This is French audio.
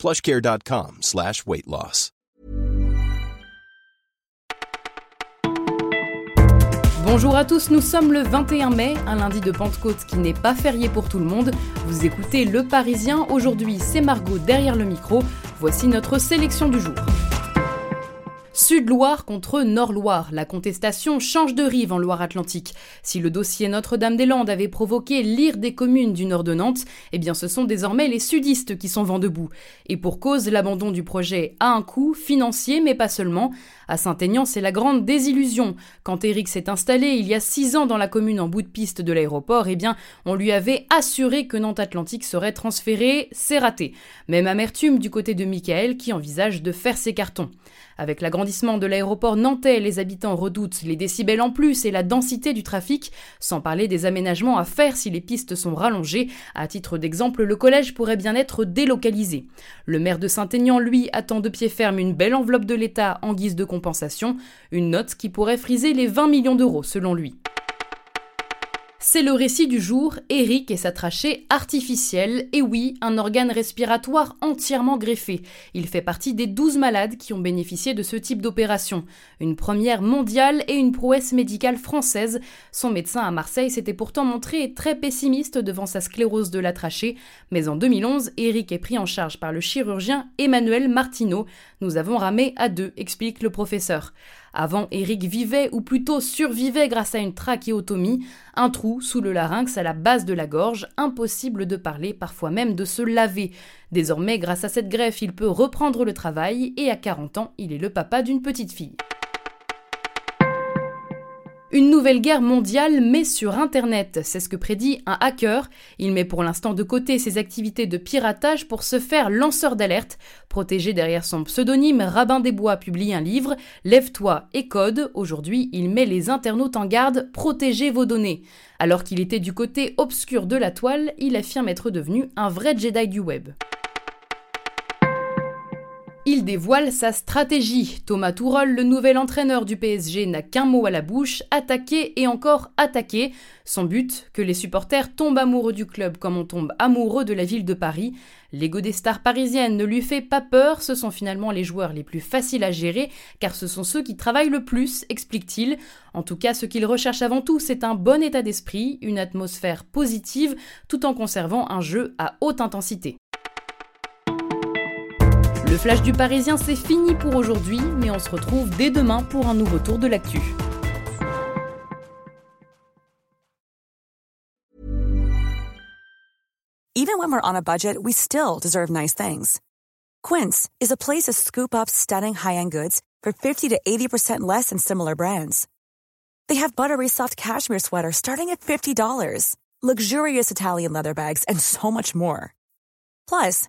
plushcare.com slash weight loss. Bonjour à tous, nous sommes le 21 mai, un lundi de Pentecôte qui n'est pas férié pour tout le monde. Vous écoutez Le Parisien, aujourd'hui c'est Margot derrière le micro. Voici notre sélection du jour. Sud-Loire contre Nord-Loire. La contestation change de rive en Loire-Atlantique. Si le dossier Notre-Dame-des-Landes avait provoqué l'ire des communes du nord de Nantes, eh bien ce sont désormais les sudistes qui sont vent debout. Et pour cause, l'abandon du projet a un coût financier, mais pas seulement. À Saint-Aignan, c'est la grande désillusion. Quand Éric s'est installé il y a six ans dans la commune en bout de piste de l'aéroport, eh bien, on lui avait assuré que Nantes Atlantique serait transféré. C'est raté. Même amertume du côté de Michael qui envisage de faire ses cartons. Avec de l'aéroport nantais, les habitants redoutent les décibels en plus et la densité du trafic, sans parler des aménagements à faire si les pistes sont rallongées. À titre d'exemple, le collège pourrait bien être délocalisé. Le maire de Saint-Aignan, lui, attend de pied ferme une belle enveloppe de l'État en guise de compensation, une note qui pourrait friser les 20 millions d'euros selon lui. C'est le récit du jour, Eric et sa trachée artificielle, et oui, un organe respiratoire entièrement greffé. Il fait partie des 12 malades qui ont bénéficié de ce type d'opération. Une première mondiale et une prouesse médicale française. Son médecin à Marseille s'était pourtant montré très pessimiste devant sa sclérose de la trachée, mais en 2011, Eric est pris en charge par le chirurgien Emmanuel Martineau. Nous avons ramé à deux, explique le professeur. Avant, Eric vivait, ou plutôt survivait grâce à une trachéotomie, un trou sous le larynx à la base de la gorge, impossible de parler, parfois même de se laver. Désormais, grâce à cette greffe, il peut reprendre le travail et à 40 ans, il est le papa d'une petite fille. Une nouvelle guerre mondiale, mais sur Internet, c'est ce que prédit un hacker. Il met pour l'instant de côté ses activités de piratage pour se faire lanceur d'alerte. Protégé derrière son pseudonyme, Rabin des Bois publie un livre, Lève-toi et code. Aujourd'hui, il met les internautes en garde, protégez vos données. Alors qu'il était du côté obscur de la toile, il affirme être devenu un vrai Jedi du web. Il dévoile sa stratégie. Thomas Tourol, le nouvel entraîneur du PSG, n'a qu'un mot à la bouche, attaquer et encore attaquer. Son but, que les supporters tombent amoureux du club comme on tombe amoureux de la ville de Paris. L'ego des stars parisiennes ne lui fait pas peur, ce sont finalement les joueurs les plus faciles à gérer, car ce sont ceux qui travaillent le plus, explique-t-il. En tout cas, ce qu'il recherche avant tout, c'est un bon état d'esprit, une atmosphère positive, tout en conservant un jeu à haute intensité. Le flash du Parisien, c'est fini pour aujourd'hui, mais on se retrouve dès demain pour un nouveau tour de l'actu. Even when we're on a budget, we still deserve nice things. Quince is a place to scoop up stunning high-end goods for 50 to 80% less than similar brands. They have buttery soft cashmere sweaters starting at $50, luxurious Italian leather bags, and so much more. Plus,